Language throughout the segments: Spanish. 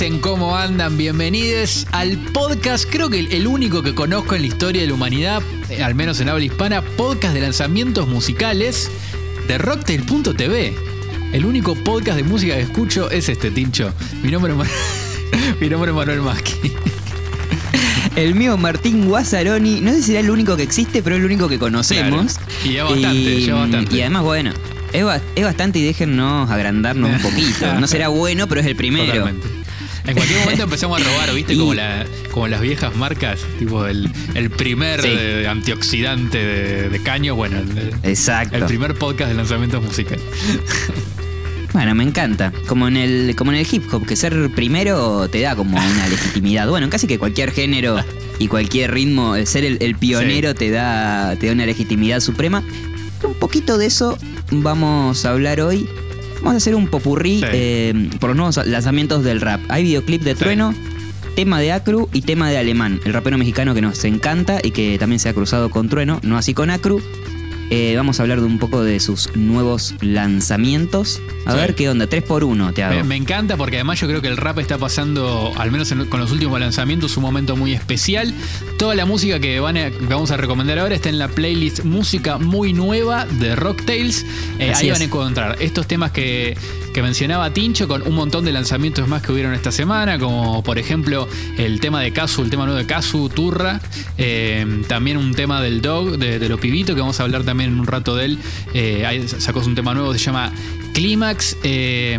hacen? ¿Cómo andan? Bienvenidos al podcast, creo que el único que conozco en la historia de la humanidad, eh, al menos en habla hispana, podcast de lanzamientos musicales de Rocktail.tv. El único podcast de música que escucho es este, Tincho. Mi nombre es, Mar- Mi nombre es Manuel Maschi. El mío, Martín Guazzaroni, no sé si será el único que existe, pero es el único que conocemos. Claro. Y ya bastante, y, ya bastante. y además, bueno, es, ba- es bastante y déjennos agrandarnos un poquito. No será bueno, pero es el primero. Totalmente. En cualquier momento empezamos a robar, ¿viste? Como, la, como las viejas marcas, tipo el, el primer Sí. eh, antioxidante de, de caño, bueno, el, Exacto. el primer podcast de lanzamientos musicales. Bueno, me encanta. Como en el, como en el hip hop, que ser primero te da como una legitimidad. Bueno, en casi que cualquier género y cualquier ritmo, el ser el, el pionero te da, te da una legitimidad suprema. Un poquito de eso vamos a hablar hoy. Vamos a hacer un popurrí Sí. eh, por los nuevos lanzamientos del rap. Hay videoclip de Sí. Trueno, tema de Acru y tema de Alemán, el rapero mexicano que nos encanta y que también se ha cruzado con Trueno, no así con Acru. Eh, vamos a hablar de un poco de sus nuevos lanzamientos. A Sí. ver qué onda, 3 por 1 te hago. Me, me encanta porque además yo creo que el rap está pasando, al menos en- con los últimos lanzamientos, un momento muy especial. Toda la música que, van a- que vamos a recomendar ahora está en la playlist Música Muy Nueva de Rocktails. Eh, ahí es. van a encontrar estos temas que, que mencionaba Tincho con un montón de lanzamientos más que hubieron esta semana, como por ejemplo el tema de Kazu, el tema nuevo de Kazu, Turra. Eh, también un tema del Dog, de, de los pibitos, que vamos a hablar también en un rato de él. Eh, sacó un tema nuevo, se llama Clímax. Eh,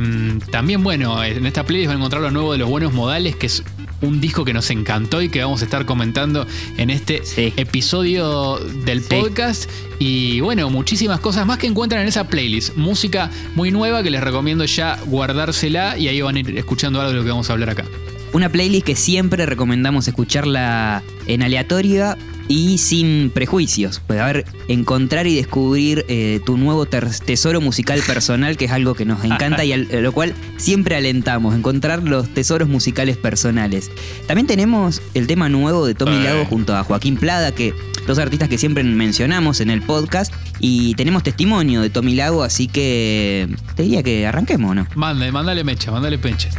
también, bueno, en esta playlist van a encontrar lo nuevo de los buenos modales, que es un disco que nos encantó y que vamos a estar comentando en este Sí. episodio del Sí. podcast. Y bueno, muchísimas cosas más que encuentran en esa playlist. Música muy nueva que les recomiendo ya guardársela y ahí van a ir escuchando algo de lo que vamos a hablar acá. Una playlist que siempre recomendamos escucharla en aleatoria y sin prejuicios. Pues a ver, encontrar y descubrir eh, tu nuevo tesoro musical personal, que es algo que nos encanta y al- lo cual siempre alentamos, encontrar los tesoros musicales personales. También tenemos el tema nuevo de Tommy. Lago junto a Joaquín Plada, que dos artistas que siempre mencionamos en el podcast, y tenemos testimonio de Tommy Lago, así que te diría que arranquemos, ¿no? Mande, mándale mecha, mándale pecha.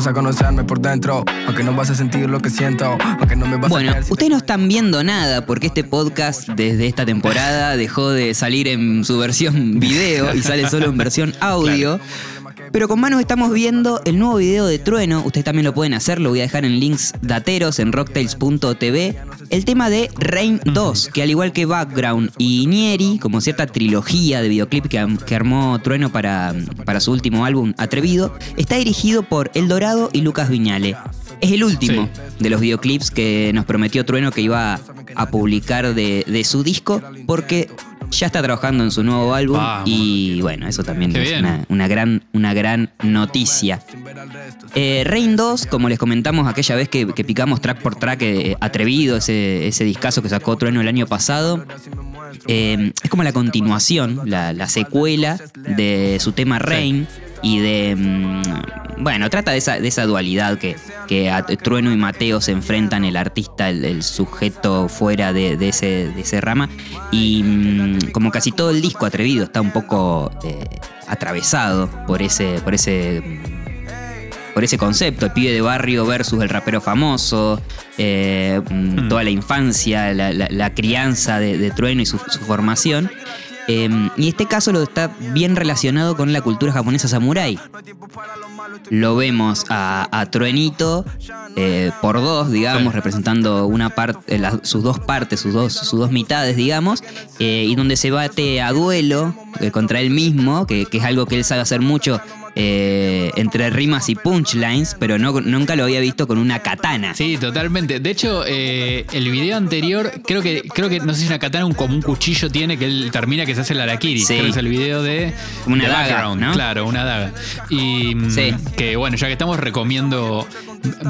Vas a conocerme por dentro, aunque no vas a sentir lo que siento, aunque no me vas Bueno, a te ustedes no están viendo nada porque este podcast desde esta temporada dejó de salir en su versión video y sale solo en versión audio. Pero con manos estamos viendo el nuevo video de Trueno, ustedes también lo pueden hacer, lo voy a dejar en links dateros en rocktails.tv. El tema de Rain 2, que al igual que Background y Nieri, como cierta trilogía de videoclip que, que armó Trueno para, para su último álbum Atrevido, está dirigido por El Dorado y Lucas Viñale. Es el último Sí. de los videoclips que nos prometió Trueno que iba a publicar de, de su disco, porque ya está trabajando en su nuevo álbum Vamos. y bueno, eso también Qué es una, una gran, una gran noticia. Eh, Rain 2, como les comentamos aquella vez que, que picamos track por track eh, atrevido, ese, ese discazo que sacó Trueno el año pasado, eh, es como la continuación, la, la secuela de su tema Rain y de... mm, bueno, trata de esa, de esa dualidad que, que a Trueno y Mateo se enfrentan, el artista, el, el sujeto fuera de, de ese, de ese rama. Y mm, como casi todo el disco atrevido está un poco eh, atravesado por ese, por ese mm, por ese concepto, el pibe de barrio versus el rapero famoso, eh, Mm. toda la infancia, la, la- la crianza de, de Trueno y su, su formación. Eh, y este caso lo está bien relacionado con la cultura japonesa samurái. Lo vemos a, a Truenito eh, por dos, digamos, Sí. representando una parte, las- sus dos partes, sus dos, sus dos mitades, digamos, eh, y donde se bate a duelo eh, contra él mismo, que, que es algo que él sabe hacer mucho eh, entre rimas y punchlines, pero no, nunca lo había visto con una katana. Sí, totalmente. De hecho, eh, el video anterior, creo que, creo que, no sé si una katana un, como un cuchillo tiene que él termina que se hace el Arakiri. Sí. Creo que es el video de. Una de daga. Claro, una daga. Y mm, Sí. que bueno, ya que estamos, recomiendo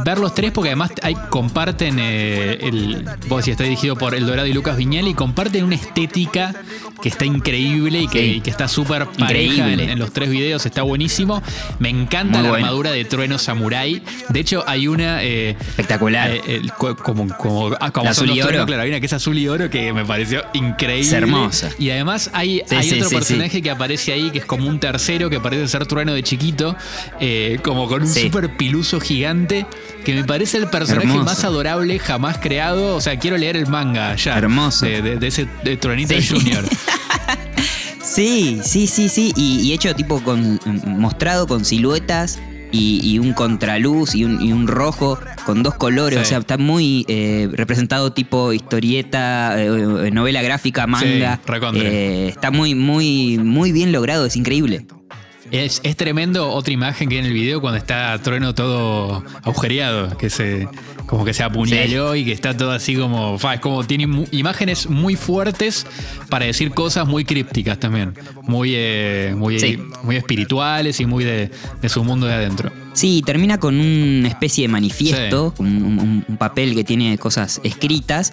ver los tres porque además hay, comparten eh, el. Vos decías, está dirigido por El Dorado y Lucas Viñal y comparten una estética que está increíble y que, Sí. y que está súper pareja en, Increíble. en los tres videos, está buenísimo. Me encanta Muy la bueno. armadura de trueno samurai. De hecho, hay una. eh, Espectacular. eh, como como, ah, como azul y truenos, oro. claro, hay una que es azul y oro que me pareció increíble. Es hermosa. Y además hay, Sí, hay sí, otro personaje que aparece ahí que es como un tercero que parece ser trueno de chiquito, eh, como con un Sí. super piluso gigante, que me parece el personaje Hermoso. más adorable jamás creado. O sea, quiero leer el manga ya. Hermoso. De, de- de ese de Truenito Sí. Junior. Sí, sí, sí, sí. Y, y hecho tipo con mostrado con siluetas y, y un contraluz y un, y un rojo con dos colores. Sí. O sea, está muy eh, representado tipo historieta, eh, novela gráfica, manga. Sí. Eh, está muy, muy, muy bien logrado, es increíble. Es, es tremendo otra imagen que hay en el video cuando está Trueno todo agujereado, que se como que se apuñaló y que está todo así como, fa, es como tiene imágenes muy fuertes para decir cosas muy crípticas también, muy eh, muy, Sí. muy espirituales y muy de, de su mundo de adentro. Sí, termina con una especie de manifiesto, un, un- un papel que tiene cosas escritas,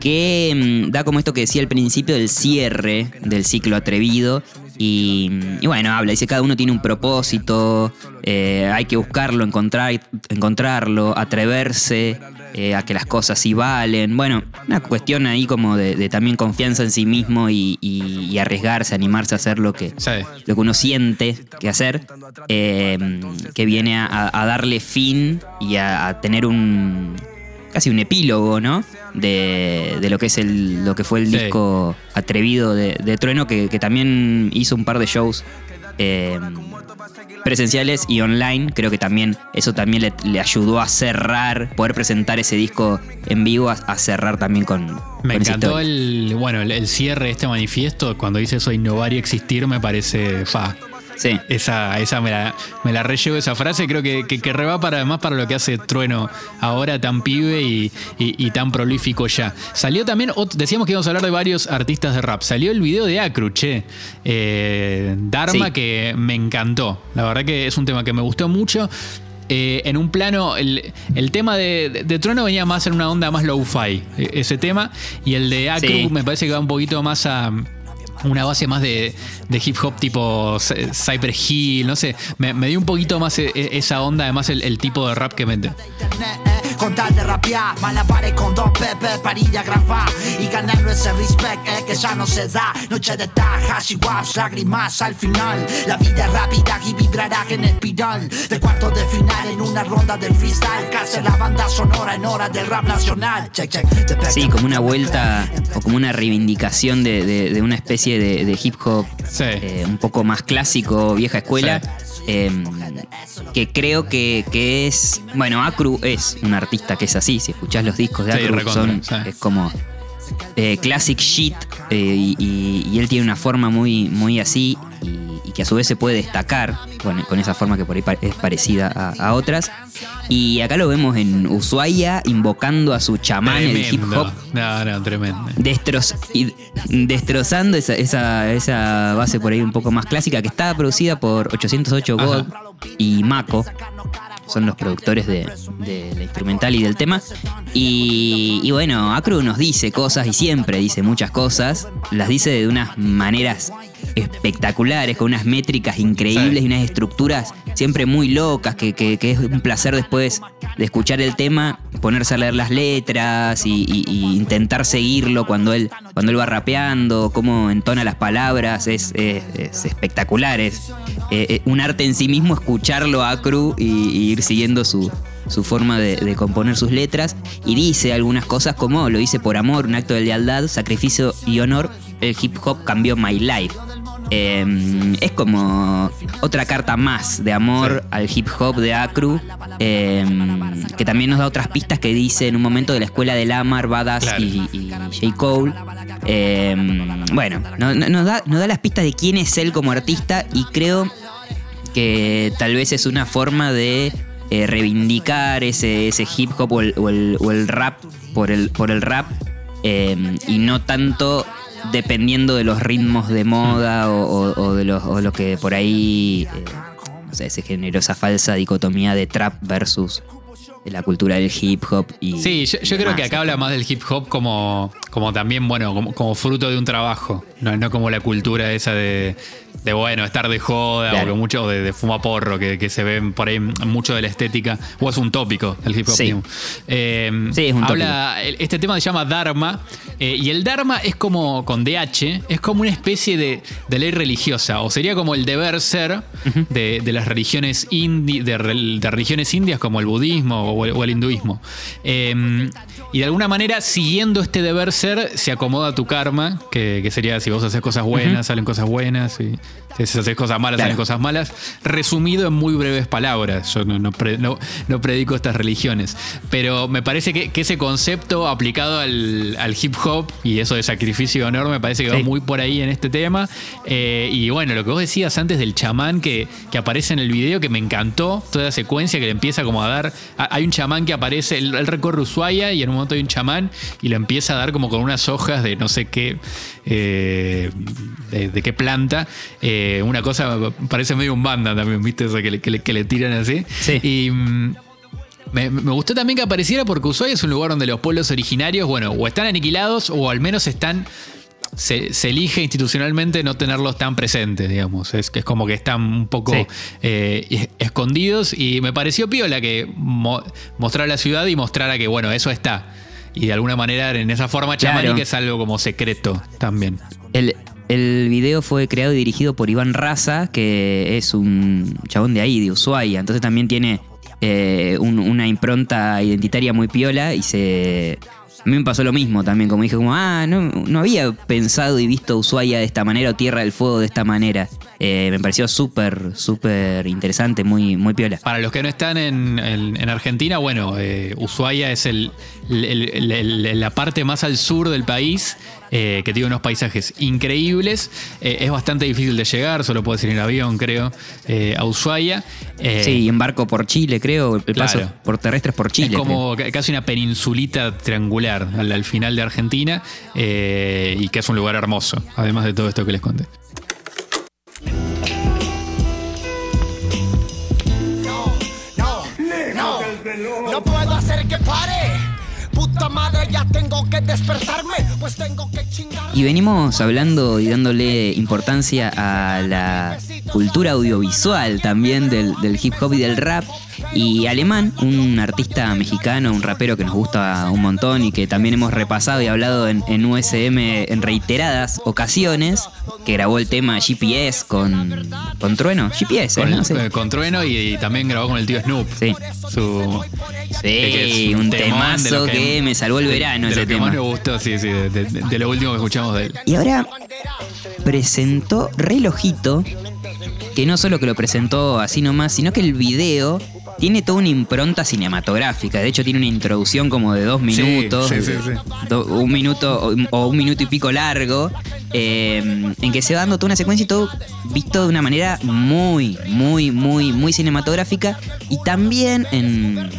que mm, da como esto que decía al principio del cierre del ciclo atrevido. Y, y bueno, habla, dice cada uno tiene un propósito, eh, hay que buscarlo, encontrar, encontrarlo, atreverse eh, a que las cosas sí valen. Bueno, una cuestión ahí como de, de también confianza en sí mismo y, y- y arriesgarse, animarse a hacer lo que, Sí. lo que uno siente que hacer, eh, que viene a, a darle fin y a, a tener un casi un epílogo, ¿no? De, de lo que es el, lo que fue el Sí. disco atrevido de, de Trueno, que, que también hizo un par de shows eh, presenciales y online. Creo que también eso también le, le ayudó a cerrar, poder presentar ese disco en vivo, a, a cerrar también con, Me con encantó el bueno el, el cierre de este manifiesto cuando dice eso innovar y existir me parece fa. Sí. Esa, esa me la, me la esa frase, creo que, que, que reba para además para lo que hace Trueno ahora tan pibe y, y- y tan prolífico ya. Salió también, decíamos que íbamos a hablar de varios artistas de rap. Salió el video de Acru, che. Eh, Dharma, Sí. que me encantó. La verdad que es un tema que me gustó mucho. Eh, en un plano, el, el tema de, de- de Trueno venía más en una onda más low-fi, eh, ese tema. Y el de Acru Sí. me parece que va un poquito más a una base más de, de hip hop tipo Cy- Cyber Hill, no sé, me, me dio un poquito más e- e- esa onda, además el, el tipo de rap que mete. Con tal de rapear. Malabares con dos pepe para ir a grabar Y ganando ese respect eh, que ya no se da. Noche de tajas y waps, lágrimas al final. La vida es rápida y vibrará en espiral. De cuartos de final en una ronda del freestyle. Cárcel la banda sonora en hora del rap nacional. Check, check, Sí, como una vuelta o como una reivindicación de, de- de una especie de, de hip hop Sí. eh, un poco más clásico, vieja escuela. Sí. eh, que creo que, que es. Bueno, Acru es un artista que es así. Si escuchás los discos de Sí, Acru, son, sí. es como eh, classic shit. eh, y, y- y él tiene una forma muy, muy así. Y, y que a su vez se puede destacar con, con esa forma que por ahí pa- es parecida a, a otras. Y acá lo vemos en Ushuaia invocando a su chamán, el hip hop. No, no, tremendo. Destroz- y destrozando esa, esa, esa base por ahí un poco más clásica que está producida por 808 Ajá. Y Mako. Son los productores de, de la instrumental y del tema. Y, y bueno, Acru nos dice cosas y siempre dice muchas cosas. Las dice de unas maneras espectaculares, con unas métricas increíbles Sí. y unas estructuras siempre muy locas, que, que- que es un placer después de escuchar el tema, ponerse a leer las letras y, y- y intentar seguirlo cuando él, cuando él va rapeando, cómo entona las palabras, es, es- es espectacular, es eh, eh, un arte en sí mismo escucharlo a Cru y, ir siguiendo su, su forma de, de componer sus letras y dice algunas cosas como lo hice por amor, un acto de lealtad, sacrificio y honor, el hip hop cambió my life. Eh, es como otra carta más de amor al hip hop de Acru, eh, que también nos da otras pistas que dice en un momento de la escuela de Lamar, Badass Claro. y, y J. Cole. Eh, bueno, no- no- nos, da, nos da las pistas de quién es él como artista y creo que tal vez es una forma de eh, reivindicar ese, ese hip hop o el, o el- o el rap por el, por el rap eh, y no tanto dependiendo de los ritmos de moda o, o- o de los, o lo que por ahí eh, no sé, se generó esa falsa dicotomía de trap versus la cultura del hip hop y Sí, yo, yo y creo que acá habla más del hip hop como, como también, bueno, como, como fruto de un trabajo. No, no como la cultura esa de, de bueno, estar de joda Claro. o que mucho de, de fuma porro, que, que se ve por ahí mucho de la estética, o es un tópico el hip hop. Sí. Eh, Sí, es un habla, el- Este tema se llama Dharma, eh, y el Dharma es como, con DH, es como una especie de, de ley religiosa, o sería como el deber ser de, de las religiones indi, de, rel- de religiones indias como el budismo o el, o el hinduismo. Eh, y de alguna manera, siguiendo este deber ser, se acomoda tu karma, que, que sería si vos haces cosas buenas, salen cosas buenas, y si haces cosas malas, Claro. salen cosas malas. Resumido en muy breves palabras, yo no, no pre- no- no predico estas religiones, pero me parece que, que ese concepto aplicado al, al hip hop y eso de sacrificio y honor me parece que va muy por ahí en este tema. Eh, y bueno, lo que vos decías antes del chamán que, que aparece en el video, que me encantó, toda la secuencia que le empieza como a dar. a- Hay un chamán que aparece, él, él recorre Ushuaia y en un momento hay un chamán y le empieza a dar como con unas hojas de no sé qué, eh, de, de qué planta. eh, una cosa, parece medio un banda también, ¿viste? Eso que le, que le- que le tiran así. Sí. Y. mm, me, me gustó también que apareciera porque Ushuaia es un lugar donde los pueblos originarios, bueno, o están aniquilados o al menos están. Se, se elige institucionalmente no tenerlos tan presentes, digamos. Es que es como que están un poco Sí. eh, es- escondidos y me pareció piola que mo- mostrara la ciudad y mostrara que, bueno, eso está. Y de alguna manera en esa forma Claro. chamánica es algo como secreto también. El, el video fue creado y dirigido por Iván Raza, que es un chabón de ahí, de Ushuaia. Entonces también tiene eh, un- una impronta identitaria muy piola y se... A mí me pasó lo mismo también, como dije, como, ah, no, había pensado y visto Ushuaia de esta manera o Tierra del Fuego de esta manera. Eh, me pareció súper, súper interesante, muy, muy piola. Para los que no están en, en- en Argentina, bueno, eh, Ushuaia es el- la parte más al sur del país, eh, que tiene unos paisajes increíbles. Eh, es bastante difícil de llegar, solo puedes ir en avión, creo, eh, a Ushuaia. Eh, Sí, y embarco por Chile, creo, el paso Claro. por terrestres por Chile. es como ca- casi una peninsulita triangular al, al final de Argentina y que es un lugar hermoso, además de todo esto que les conté. Pues. Y venimos hablando y dándole importancia a la cultura audiovisual también del, del hip hop y del rap. Y Alemán, un artista mexicano, un rapero que nos gusta un montón y que también hemos repasado y hablado en, en USM en reiteradas ocasiones, que grabó el tema GPS con, con Trueno. GPS, Con, ¿eh? el- ¿no? Sí. eh, con Trueno y, y también grabó con el tío Snoop. Sí. Su, que Sí, es un temazo que, me salvó el de- verano de ese lo que tema. más me gustó, sí, sí, de, de- de lo último que escuchamos de él. Y ahora presentó Relojito, que no solo que lo presentó así nomás, sino que el video tiene toda una impronta cinematográfica. De hecho, tiene una introducción como de dos minutos, sí, sí, sí. do- un minuto o, un minuto y pico largo, eh, en que se va dando toda una secuencia y todo visto de una manera muy, muy, muy, muy cinematográfica. Y también en,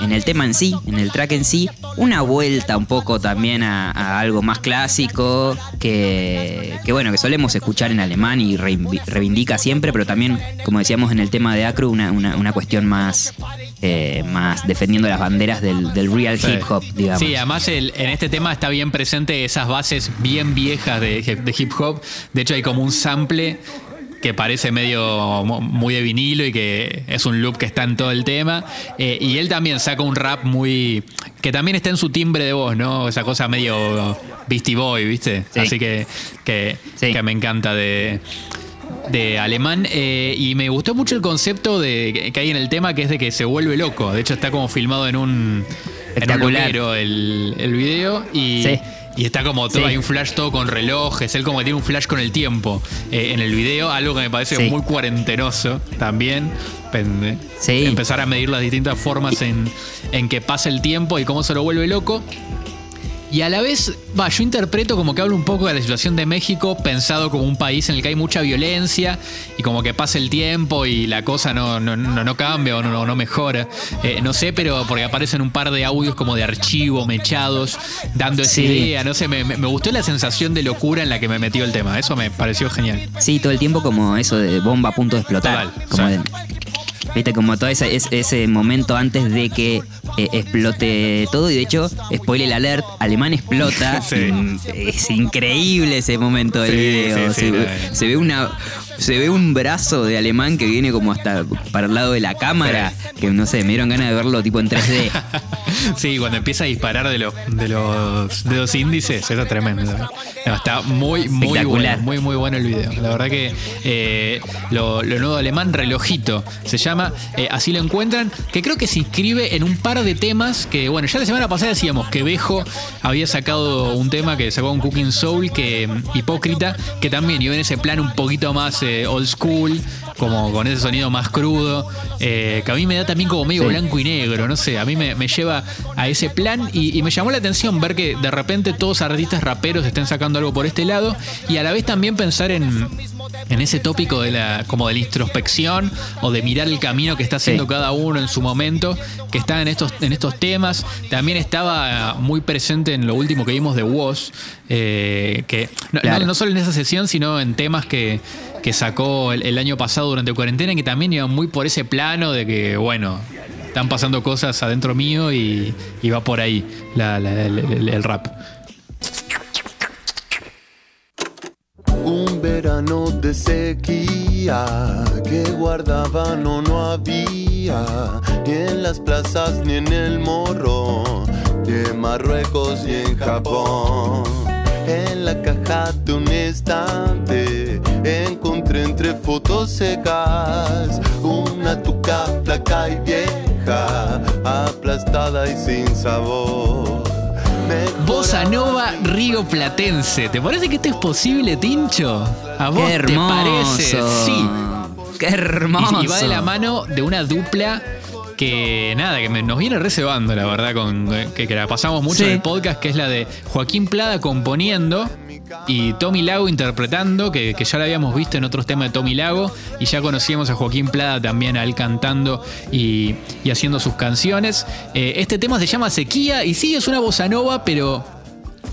en el tema en sí, en el track en sí, una vuelta un poco también a, a algo más clásico que, que, bueno, que solemos escuchar en alemán y reivindica, reivindica siempre, pero también, como decíamos en el tema de Acru, una, una, una cuestión más, eh, más defendiendo las banderas del, del real Sí. hip hop, digamos. Sí, además el- en este tema está bien presente esas bases bien viejas de, de hip hop. De hecho, hay como un sample que parece medio muy de vinilo y que es un loop que está en todo el tema. Eh, y él también saca un rap muy. que también está en su timbre de voz, ¿no? Esa cosa medio Beastie Boy, ¿viste? Sí. Así que, que, Sí. que me encanta de de alemán eh, y me gustó mucho el concepto de que hay en el tema que es de que se vuelve loco. De hecho está como filmado en un en un Espectacular. loquero el, el video y, Sí. y está como todo, Sí. hay un flash todo con relojes, él como que tiene un flash con el tiempo eh, en el video, algo que me parece Sí. muy cuarentenoso también. Pen- Sí. Empezar a medir las distintas formas en, en que pasa el tiempo y cómo se lo vuelve loco. Y a la vez, va, yo interpreto como que hablo un poco de la situación de México, pensado como un país en el que hay mucha violencia y como que pasa el tiempo y la cosa no, no, no, no cambia o no, no mejora. Eh, no sé, pero porque aparecen un par de audios como de archivo, mechados, dando esa Sí. idea. No sé, me, gustó la sensación de locura en la que me metió el tema. Eso me pareció genial. Sí, todo el tiempo como eso de bomba a punto de explotar. Total, como de- Viste, como todo ese, ese, ese momento antes de que eh, explote todo. Y de hecho, spoiler alert, Alemán explota. Sí. Es increíble ese momento del Sí, video. sí, se ve una. Se ve un brazo de alemán que viene como hasta para el lado de la cámara. Que no sé, me dieron ganas de verlo tipo en 3D. Sí, cuando empieza a disparar de los, de los dedos índices, eso es tremendo. No, está muy, muy bueno, muy, muy bueno el video. La verdad que eh, lo, lo nuevo alemán, relojito, se llama, eh, así lo encuentran, que creo que se inscribe en un par de temas que, bueno, ya la semana pasada decíamos que Bejo había sacado un tema que sacó un Cooking Soul, que mm, Hipócrita, que también iba en ese plan un poquito más eh, old school, como con ese sonido más crudo, eh, que a mí me da también como medio Sí. blanco y negro, no sé, a mí me, me lleva a ese plan y, y me llamó la atención ver que de repente todos artistas raperos estén sacando algo por este lado y a la vez también pensar en, en ese tópico de la, como de la introspección o de mirar el camino que está haciendo Sí. cada uno en su momento, que está en estos, en estos temas. También estaba muy presente en lo último que vimos de Woz, eh, que no, Claro. no- no solo en esa sesión, sino en temas que, que sacó el, el año pasado durante cuarentena, que también iban muy por ese plano de que, bueno, están pasando cosas adentro mío y, y va por ahí la- la- el, el- el rap. Un verano de sequía que guardaban o no había, ni en las plazas ni en el morro, de Marruecos y en Japón. En la caja de un estante encontré entre fotos secas una tuca flaca y vieja, aplastada y sin sabor. Bossa Nova Río Platense. ¿Te parece que esto es posible, Tincho? ¿A vos ¡Qué hermoso! te parece? Sí. ¡Qué hermoso! Y va de la mano de una dupla que nada, que me- nos viene recebando, la verdad, con que, que la pasamos mucho Sí. en el podcast, que es la de Joaquín Plada componiendo y Tommy Lago interpretando, que, que ya lo habíamos visto en otros temas de Tommy Lago, y ya conocíamos a Joaquín Plada también a él cantando y, y haciendo sus canciones. Eh, este tema se llama Sequía, y sí, es una bossa nova, pero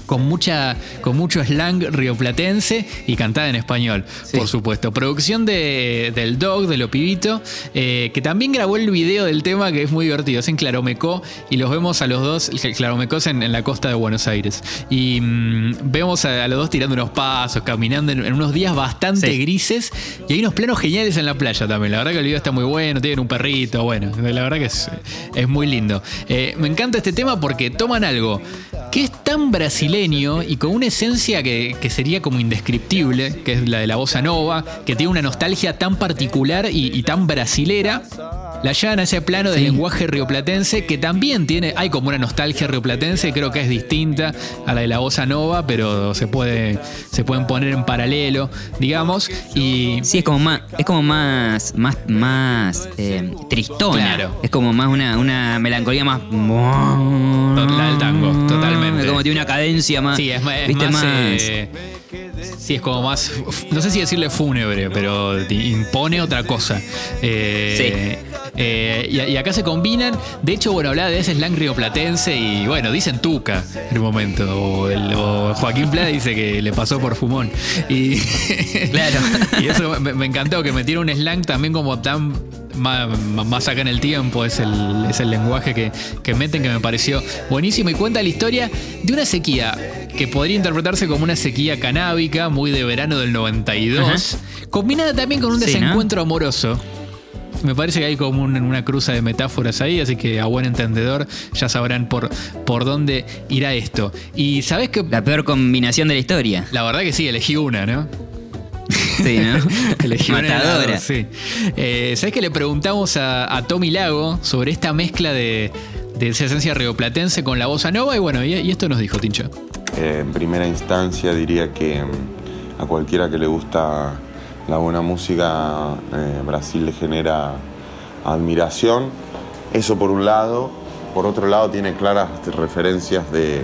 con mucha con mucho slang rioplatense y cantada en español, Sí. por supuesto. Producción de, del Dog, de Lo Pibito, eh, que también grabó el video del tema que es muy divertido. Es en Claromecó y los vemos a los dos. es en, en la costa de Buenos Aires. Y mm, vemos a, a los dos tirando unos pasos, caminando en, en unos días bastante Sí. grises. Y hay unos planos geniales en la playa también. La verdad que el video está muy bueno, tienen un perrito, bueno, la verdad que es, es muy lindo. Eh, me encanta este tema porque toman algo que es tan brasileño y con una esencia que, que sería como indescriptible, que es la de la bossa nova, que tiene una nostalgia tan particular y, y tan brasilera. La llevan a ese plano del Sí. lenguaje rioplatense, que también tiene, hay como una nostalgia rioplatense, creo que es distinta a la de la bossa nova, pero se, puede, se pueden poner en paralelo, digamos. Y Sí, es como más, es como más, más, más eh, tristona. Claro. Es como más una, una melancolía más. La del tango, totalmente. Como tiene una cadencia más. Sí, es, ma- es ¿viste? más. eh, sí, es como más. No sé si decirle fúnebre, pero impone otra cosa. Eh, eh, y, y acá se combinan. De hecho, bueno, hablaba de ese slang rioplatense y bueno, dicen tuca en un momento. O, el- o Joaquín Plata dice que le pasó por fumón. Y, Claro. y eso me, me encantó, que metiera un slang también como tan más, más acá en el tiempo, es el, es el lenguaje que, que meten que me pareció buenísimo y cuenta la historia de una sequía que podría interpretarse como una sequía canábica, muy de verano del 92, combinada también con un Sí, ¿no? desencuentro amoroso. Me parece que hay como un- una cruza de metáforas ahí, así que a buen entendedor ya sabrán por, por dónde irá esto. Y sabes que La peor combinación de la historia. la verdad que sí, elegí una, ¿no? Sí, ¿no? Matadora. dos, sí. Eh, ¿Sabes que le preguntamos a, a Tommy Lago sobre esta mezcla de, de esa esencia rioplatense con la bossa nova? Y bueno, y, y esto nos dijo Tincho. Eh, en primera instancia diría que mm, a cualquiera que le gusta la buena música, eh, Brasil le genera admiración. Eso por un lado. Por otro lado tiene claras referencias de,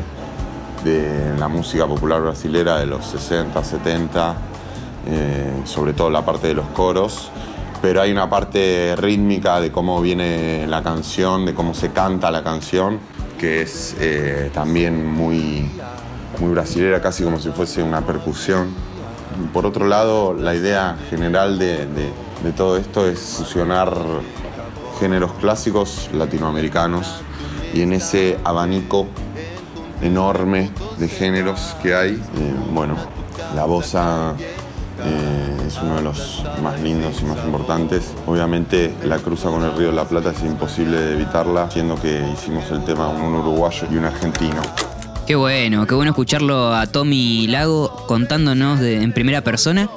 de la música popular brasilera de los 60, 70, eh, sobre todo la parte de los coros. Pero hay una parte rítmica de cómo viene la canción, de cómo se canta la canción, que es eh, también muy, muy brasilera, casi como si fuese una percusión. Por otro lado, la idea general de, de- todo esto es fusionar géneros clásicos latinoamericanos y en ese abanico enorme de géneros que hay, eh, bueno, la bossa eh, es uno de los más lindos y más importantes. Obviamente la cruza con el Río de la Plata es imposible de evitarla, siendo que hicimos el tema un uruguayo y un argentino. Qué bueno, qué bueno escucharlo a Tommy Lago contándonos de- en primera persona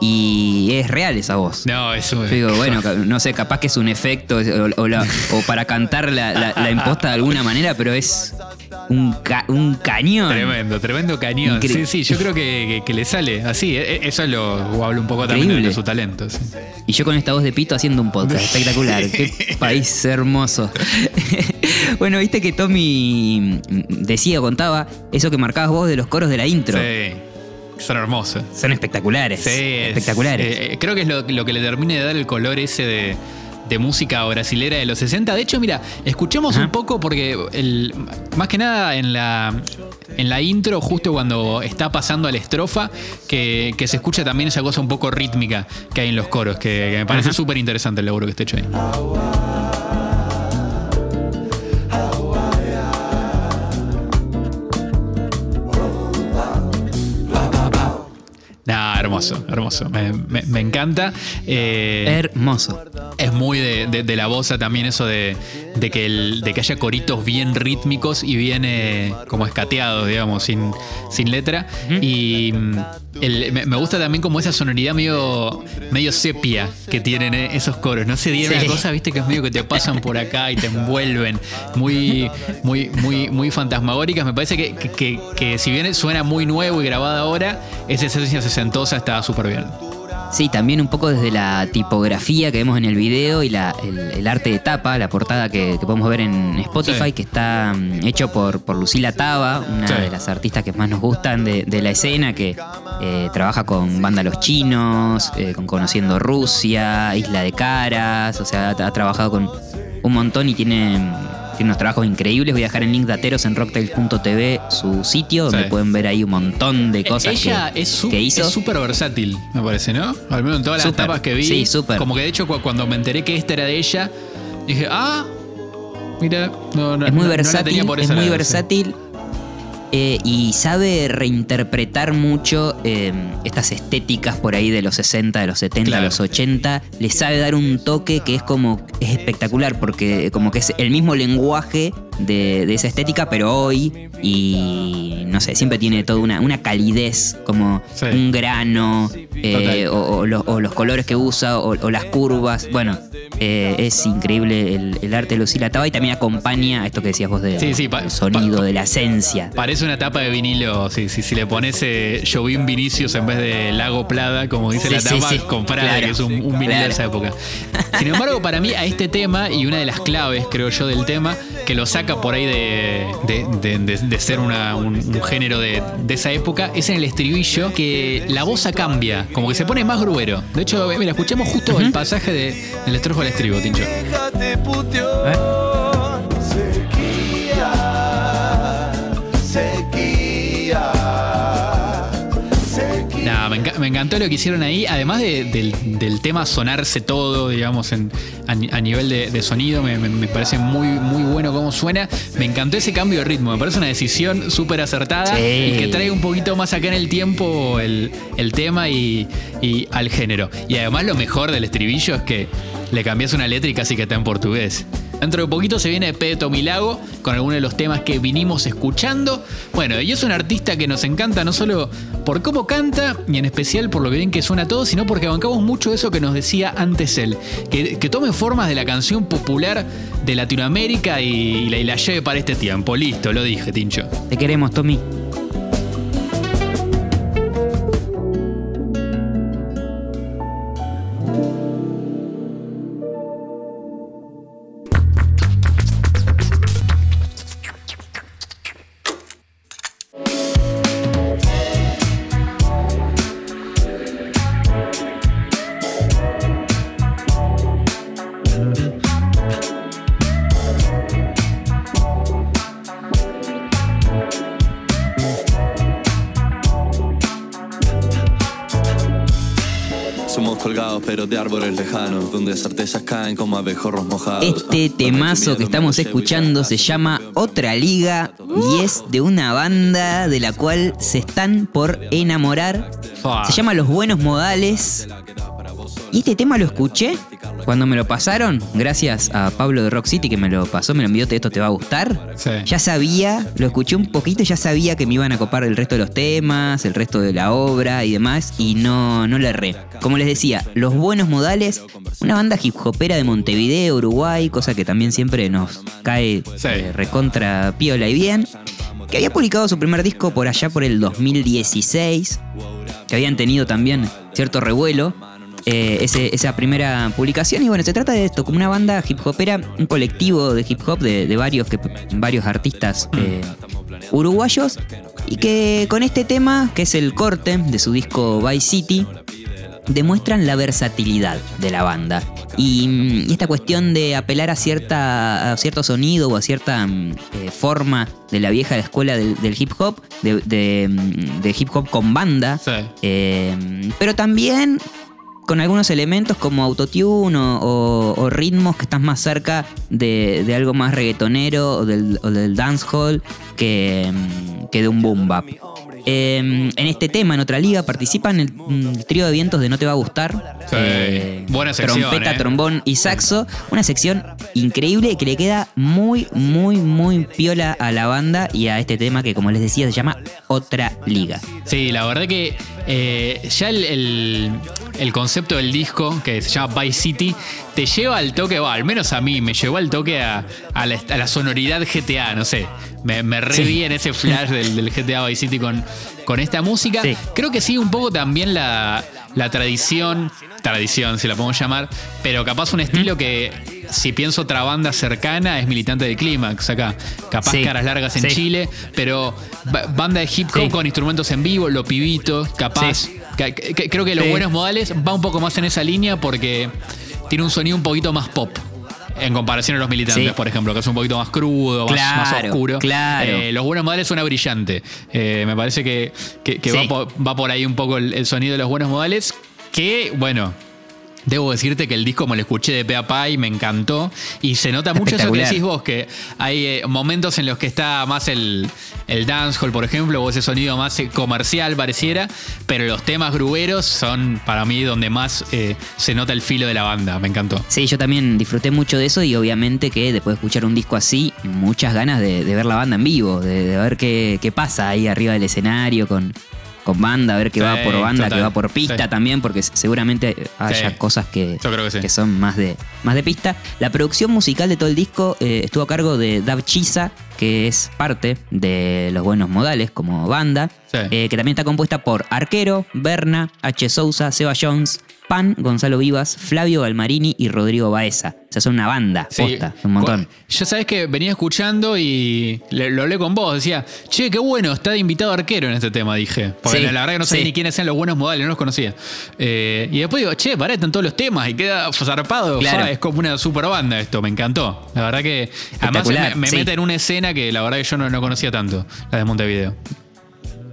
y es real esa voz. No, eso Yo digo, bueno, no sé, capaz que es un efecto o, o la- o para cantar la, la- la imposta de alguna manera, pero es un, ca- un cañón. Tremendo, tremendo cañón. Incre- Sí, sí, yo creo que, que- que le sale así. eh, eh, Eso lo habla un poco también de su talento. sí. Y yo con esta voz de pito haciendo un podcast. Espectacular. Qué país hermoso. bueno, viste que Tommy decía, contaba, eso que marcabas vos de los coros de la intro. Sí. Son hermosos. Son espectaculares. Sí, es- espectaculares. eh, creo que es lo, lo que le termina de dar el color ese de, de música brasilera de los 60. De hecho, mira, escuchemos Ajá. un poco porque el, más que nada en la, en la intro, justo cuando está pasando a la estrofa, que, que se escucha también esa cosa un poco rítmica que hay en los coros, que, que me parece súper interesante el laburo que está hecho ahí. Hermoso, hermoso. Me, me- me encanta. Eh, Hermoso. es muy de, de- de la bosa también eso de, de que el- de que haya coritos bien rítmicos y bien eh, como escateados, digamos, sin, sin letra. Y mm, el- me, me gusta también como esa sonoridad medio, medio sepia que tienen eh, esos coros. No sé, tiene Sí. una cosa, viste, que es medio que te pasan por acá y te envuelven. Muy, muy, muy, muy fantasmagóricas. Me parece que, que- que- que si bien suena muy nuevo y grabada ahora, esa esencia sesentosa está súper bien. Sí, también un poco desde la tipografía que vemos en el video y la- el, el arte de tapa, la portada que, que podemos ver en Spotify, Sí. que está mm, hecho por, por Lucila Taba, una Sí. de las artistas que más nos gustan de, de la escena, que eh, trabaja con Banda Los Chinos, eh, con Conociendo Rusia, Isla de Caras, o sea, ha, ha trabajado con un montón y tiene, tiene unos trabajos increíbles. Voy a dejar en link dateros en rocktails.tv su sitio, donde Sí. pueden ver ahí un montón de cosas Ella que, es que hizo. es súper versátil, me parece, ¿no? Al menos en todas las Súper. tapas que vi. Sí, súper. Como que de hecho cu- cuando me enteré que esta era de ella, dije, ah, mira, no, no, es muy no- no la versátil, tenía por es muy lado, sí. Eh, y sabe reinterpretar mucho eh, estas estéticas por ahí de los 60, de los 70, Claro. de los 80. Le sabe dar un toque que es como es espectacular porque como que es el mismo lenguaje de, de esa estética, pero hoy y no sé, siempre tiene toda una, una calidez, como Sí. un grano eh, o, o los, o los colores que usa o, o las curvas. Bueno, eh, es increíble el, el arte de Lucila Taba y también acompaña a esto que decías vos de Sí, sonido, de la esencia. Parece una tapa de vinilo, sí, sí, si le pones eh, Jovín Vinicius en vez de Lago Plada, como dice la tapa, sí. con Prada, Claro, que es un, un vinilo claro. de esa época. Sin embargo, para mí, a este tema, y una de las claves, creo yo, del tema, que lo saca por ahí de, de- de- de- de ser una- un, un género de, de esa época, es en el estribillo que la voz cambia, como que se pone más gruero. De hecho, mira, escuchemos justo el pasaje de, del estrojo al estribo, Tincho. Déjate me, enca- me encantó lo que hicieron ahí, además de- del, del tema sonarse todo, digamos, en- a, ni- a nivel de, de sonido, me, me- me parece muy, muy bueno cómo suena. Me encantó ese cambio de ritmo, me parece una decisión súper acertada Sí. y que trae un poquito más acá en el tiempo el, el tema y, y al género. Y además lo mejor del estribillo es que le cambias una letra y casi que está en portugués. Dentro de poquito se viene Peto Milago con algunos de los temas que vinimos escuchando. Bueno, y es un artista que nos encanta no solo por cómo canta, y en especial por lo bien que suena todo, sino porque bancamos mucho eso que nos decía antes él. Que, tome formas de la canción popular de Latinoamérica y, y la lleve para este tiempo. Listo, lo dije, Tincho. Te queremos, Tommy. Colgados, pero de árboles lejanos, donde certezas caen como abejorros mojados. Este temazo que estamos escuchando se llama Otra Liga y es de una banda de la cual se están por enamorar. Se llama Los Buenos Modales. Y este tema lo escuché cuando me lo pasaron, gracias a Pablo de Rock City que me lo pasó, me lo envió, esto te va a gustar. Sí. Ya sabía, lo escuché un poquito, ya sabía que me iban a copar el resto de los temas, el resto de la obra y demás, y no, no le erré. Como les decía, Los Buenos Modales, una banda hip hopera de Montevideo, Uruguay, cosa que también siempre nos cae Sí. eh, recontra piola y bien, que había publicado su primer disco por allá por el 2016, que habían tenido también cierto revuelo. Eh, ese- esa primera publicación y bueno se trata de esto como una banda hip hopera un colectivo de hip hop de, de varios que, varios artistas eh, uruguayos y que con este tema que es el corte de su disco Vice City demuestran la versatilidad de la banda y, mm, y esta cuestión de apelar a cierta a cierto sonido o a cierta mm, eh, forma de la vieja escuela del, del hip hop de, de, mm, de hip hop con banda Sí. eh, pero también con algunos elementos como autotune o, o- ritmos que están más cerca de, algo más reggaetonero o del, o del dancehall que, mm, que de un boom bap. Eh, en este tema, en otra liga, participan el, mm, el trío de vientos de No Te Va a Gustar. Sí. Buena sección, Trompeta, eh. trombón y saxo. Una sección increíble que le queda muy, muy, muy piola a la banda y a este tema que, como les decía, se llama Otra Liga. Sí, la verdad que eh, ya el, el- el concepto del disco, que se llama Vice City, te lleva al toque, va, al menos a mí, me llevó al toque a, a la, a la sonoridad GTA, no sé. Me, me reví en ese flash del, del GTA Vice City con, con esta música. Sí. Creo que sigue un poco también la, la tradición, tradición si la podemos llamar, pero capaz un estilo que si pienso otra banda cercana es militante de Clímax acá. Capaz Sí. caras largas en Sí. Chile, pero ba- banda de hip hop Sí. con instrumentos en vivo, lo pibito, capaz. Sí. Creo que los Sí. buenos modales va un poco más en esa línea porque tiene un sonido un poquito más pop. En comparación a los militantes, Sí. por ejemplo, que es un poquito más crudo, más, oscuro. claro. Eh, los buenos modales suena brillante. Eh, me parece que, que- que Sí. va, por, va por ahí un poco el, el sonido de los buenos modales. Que, bueno, Debo decirte que el disco me lo escuché de pe a pa y me encantó. Y se nota mucho eso que decís vos, que hay eh, momentos en los que está más el, el dancehall, por ejemplo, o ese sonido más eh, comercial pareciera, pero los temas gruberos son para mí donde más eh, se nota el filo de la banda. Me encantó. Sí, yo también disfruté mucho de eso y obviamente que después de escuchar un disco así, muchas ganas de, de ver la banda en vivo, de, de ver qué, qué pasa ahí arriba del escenario con, con banda, a ver qué Sí, va por banda, total. qué va por pista Sí. también, porque seguramente haya Sí. cosas que, son más de, más de pista. La producción musical de todo el disco eh, estuvo a cargo de Dab Chisa, que es parte de Los Buenos Modales como banda, eh, que también está compuesta por Arquero, Berna, H. Sousa, Seba Jones, Pan, Gonzalo Vivas, Flavio Galmarini y Rodrigo Baeza. O sea, son una banda, Sí. posta, un montón. Yo sabes que venía escuchando y le- lo hablé con vos. Decía, che, qué bueno, está de invitado arquero en este tema, dije. Porque Sí, la verdad que no sabía sí. ni quiénes eran los buenos modales, no los conocía. Eh, y después digo, che, pará, están todos los temas y queda zarpado. Claro. Es como una super banda esto, me encantó. La verdad que además me, mete en una escena que la verdad que yo no, no conocía tanto, la de Montevideo.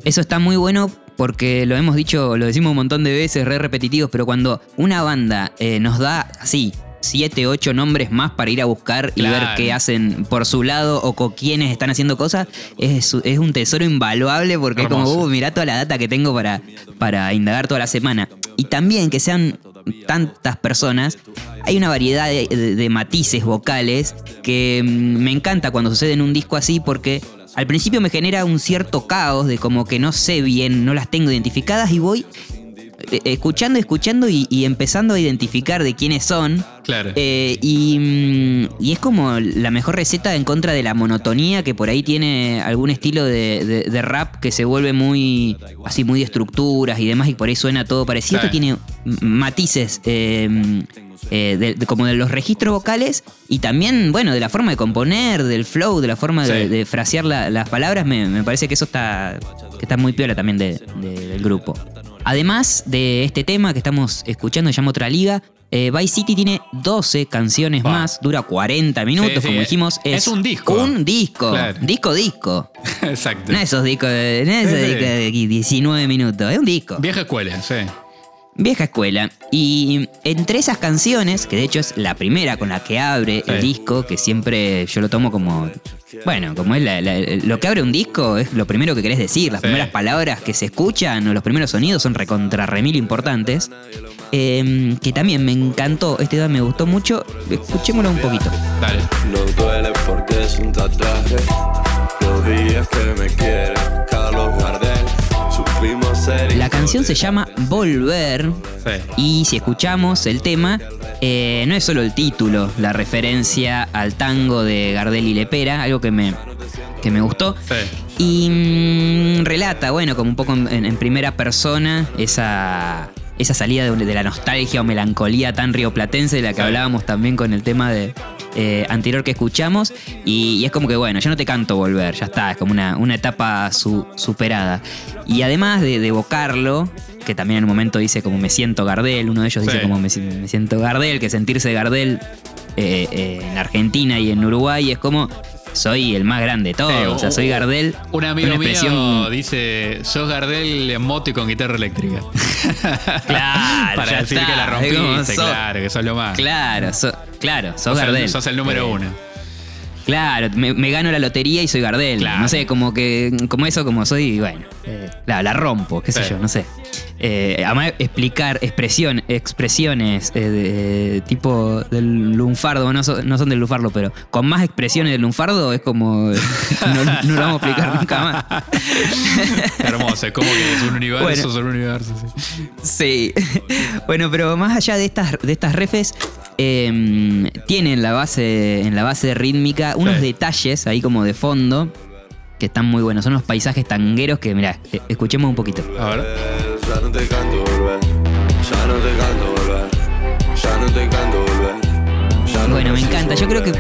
Eso está muy bueno porque lo hemos dicho, lo decimos un montón de veces, re repetitivos, pero cuando una banda eh, nos da así siete, ocho nombres más para ir a buscar y ver qué hacen por su lado o con quiénes están haciendo cosas, es, es un tesoro invaluable porque Hermoso. es como, uh, mirá toda la data que tengo para, para indagar toda la semana. Y también que sean tantas personas, hay una variedad de, de- de matices vocales que mm, me encanta cuando sucede en un disco así porque al principio me genera un cierto caos de como que no sé bien, no las tengo identificadas y voy eh, escuchando, escuchando y, y empezando a identificar de quiénes son. Claro. Eh, y, mm, y es como la mejor receta en contra de la monotonía que por ahí tiene algún estilo de, de- de rap que se vuelve muy así muy de estructuras y demás y por ahí suena todo parecido. Esto tiene matices eh, eh, de- de- como de los registros vocales y también, bueno, de la forma de componer, del flow, de la forma de, Sí. de frasear la- las palabras. Me, me parece que eso está, que está muy piola también de- de- del grupo. Además de este tema que estamos escuchando, se llama Otra Liga, eh, Vice City tiene 12 canciones Wow. más, dura 40 minutos, Sí, sí, como dijimos. es un disco. Un disco. Claro. Disco, disco. Exacto. No esos discos, de- no esos sí. discos de 19 minutos, es un disco. Vieja escuela, sí. Vieja escuela. Y entre esas canciones, que de hecho es la primera con la que abre el disco, que siempre yo lo tomo como. Bueno, como es la- la- lo que abre un disco, es lo primero que querés decir. Las Sí. primeras palabras que se escuchan o los primeros sonidos son recontra remil importantes. Eh, que también me encantó, este tema me gustó mucho. Escuchémoslo un poquito. Dale. No duele porque es un tatuaje. Los días que me quiere, La canción se llama Volver. Sí. Y si escuchamos el tema, eh, no es solo el título, la referencia al tango de Gardel y Lepera, algo que me, que me gustó. Sí. Y mm, relata, bueno, como un poco en, en primera persona, esa, esa salida de, de la nostalgia o melancolía tan rioplatense de la que Sí. hablábamos también con el tema de, eh, anterior que escuchamos. Y, y es como que, bueno, yo no te canto volver, ya está, es como una, una etapa su- superada. Y además de, de evocarlo, que también en un momento dice como me siento Gardel, uno de ellos dice como me siento Gardel, que sentirse Gardel eh, eh, en Argentina y en Uruguay es como soy el más grande de todos, Sí, o sea, soy un- Gardel. Un amigo una mío dice, sos Gardel en moto y con guitarra eléctrica. Claro, Para decir está. que la rompiste, claro, que sos lo más. Claro, so- claro, sos sos, Gardel. el, sos el número Eh, uno. Claro, me, me gano la lotería y soy Gardel. Claro. No sé, como que, como eso, como soy, bueno, eh, la, la rompo, qué sé Sí. yo, no sé. Eh, además, explicar expresión, expresiones eh, de- tipo del lunfardo, no, so- no son del lunfardo, pero con más expresiones del lunfardo es como. no, no lo vamos a explicar nunca más. Hermoso, es como que es un universo, Bueno. es un universo. sí. Sí. Bueno, pero más allá de estas, de estas refes, eh, tienen la base, en la base rítmica unos Sí. detalles ahí como de fondo que están muy buenos. Son unos paisajes tangueros que, mirá, eh, escuchemos un poquito. A ver. Ya no te canto volver, ya no te canto volver, ya no te canto volver. ya no Bueno, me encanta. Yo creo que,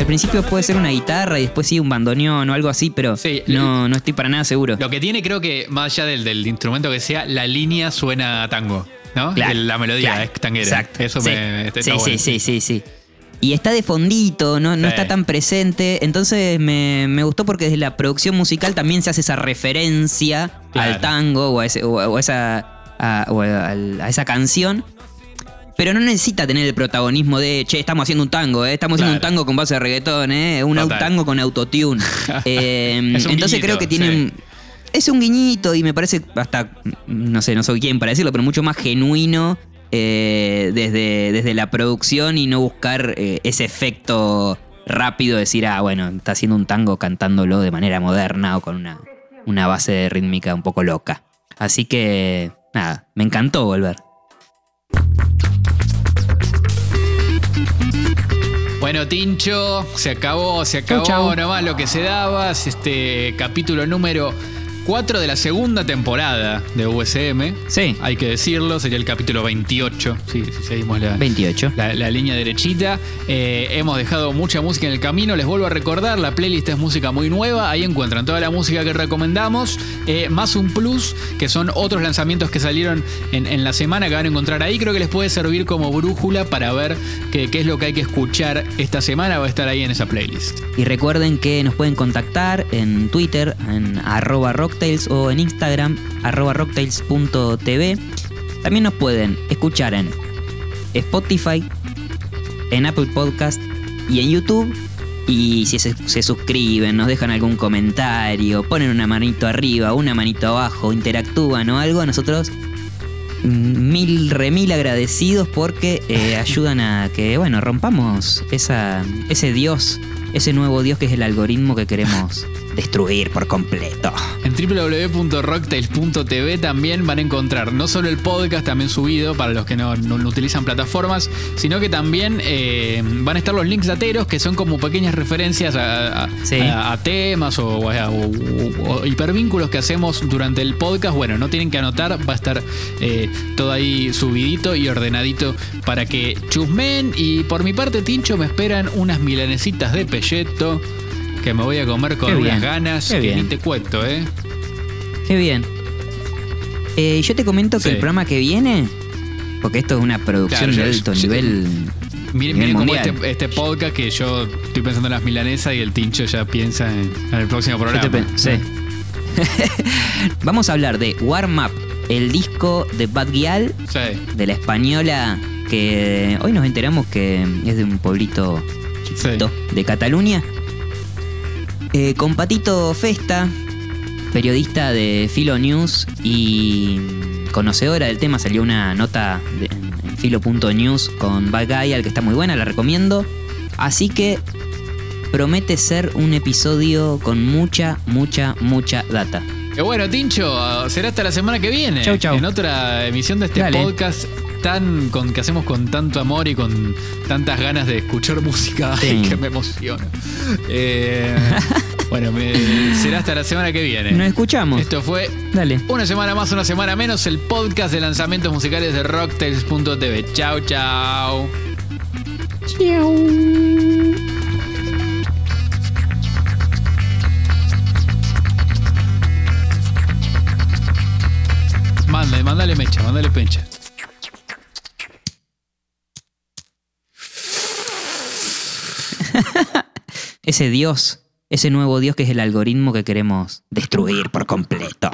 al principio puede ser una guitarra y después sí un bandoneón o algo así, pero Sí, no, no estoy para nada seguro. Lo que tiene, creo que más allá del, del instrumento que sea, la línea suena a tango. ¿No? Claro, la melodía claro, es tanguera. Exacto. Eso sí. me está sí, bueno. sí, sí, sí, sí. Y está de fondito, no, no está tan presente. Entonces me, me gustó porque desde la producción musical también se hace esa referencia Claro. al tango o a, ese- o esa, a, o a- esa canción. Pero no necesita tener el protagonismo de, che, estamos haciendo un tango, ¿eh? estamos haciendo un tango con base de reggaetón, ¿eh? un Total. tango con autotune. Eh, entonces creo que tienen... sí. Es un guiñito y me parece hasta, no sé, no soy quien para decirlo, pero mucho más genuino eh, desde, desde la producción y no buscar eh, ese efecto rápido de decir, ah, bueno, está haciendo un tango cantándolo de manera moderna o con una, una base rítmica un poco loca. Así que, nada, me encantó volver. Bueno, Tincho, se acabó, se acabó Chau, chau. nomás lo que se daba. Es Este capítulo número 4 de la segunda temporada de USM. Sí. Hay que decirlo, sería el capítulo 28. Sí, si seguimos la, 28. la, la línea derechita. Eh, hemos dejado mucha música en el camino. Les vuelvo a recordar, la playlist es música muy nueva. Ahí encuentran toda la música que recomendamos. eh, más un plus, que son otros lanzamientos que salieron en, en la semana que van a encontrar ahí. Creo que les puede servir como brújula para ver qué, es lo que hay que escuchar esta semana. Va a estar ahí en esa playlist. Y recuerden que nos pueden contactar en Twitter, en arroba rocktails o en Instagram, arroba rocktails.tv. También nos pueden escuchar en Spotify, en Apple Podcast y en YouTube. Y si se, se suscriben, nos dejan algún comentario, ponen una manito arriba, una manito abajo, interactúan o algo, nosotros mm, mil remil agradecidos porque eh, ayudan a que, bueno, rompamos esa, ese dios, ese nuevo dios que es el algoritmo que queremos destruir por completo. En www.rocktails.tv también van a encontrar no solo el podcast también subido para los que no, no- no utilizan plataformas, sino que también eh, van a estar los links dateros que son como pequeñas referencias a, a- Sí. a- a temas o hipervínculos que hacemos durante el podcast. Bueno, no tienen que anotar, va a estar eh, todo ahí subidito y ordenadito para que chusmen. Y por mi parte, Tincho, me esperan unas milanesitas de pelleto. Que me voy a comer con unas ganas qué que bien. ni te cuento, ¿eh? Qué bien. Eh, yo te comento que Sí. el programa que viene, porque esto es una producción Claro, yo- de alto yo- nivel. Miren, nivel miren cómo mundial. este, este podcast que yo estoy pensando en las milanesas y el tincho ya piensa en, en el próximo Yo programa. te sí. Vamos a hablar de Warm Up el disco de Bad Gyal, Sí. de la española, que hoy nos enteramos que es de un pueblito chiquito de Cataluña. Eh, con Patito Festa, periodista de Filo News y conocedora del tema, salió una nota de- en Filo.news con Bad Gyal que está muy buena, la recomiendo. Así que promete ser un episodio con mucha, mucha, mucha data. Qué bueno, Tincho. Será hasta la semana que viene. Chau, chau. En otra emisión de este Dale. podcast tan con que hacemos con tanto amor y con tantas ganas de escuchar música Sí. que me emociona. Eh, bueno, me- será hasta la semana que viene. Nos escuchamos. Esto fue Dale. una semana más, una semana menos, el podcast de lanzamientos musicales de Rocktails.tv. Chau, chau. Mándale, mándale mecha, mándale pecha. Ese Dios, ese nuevo Dios que es el algoritmo que queremos destruir por completo.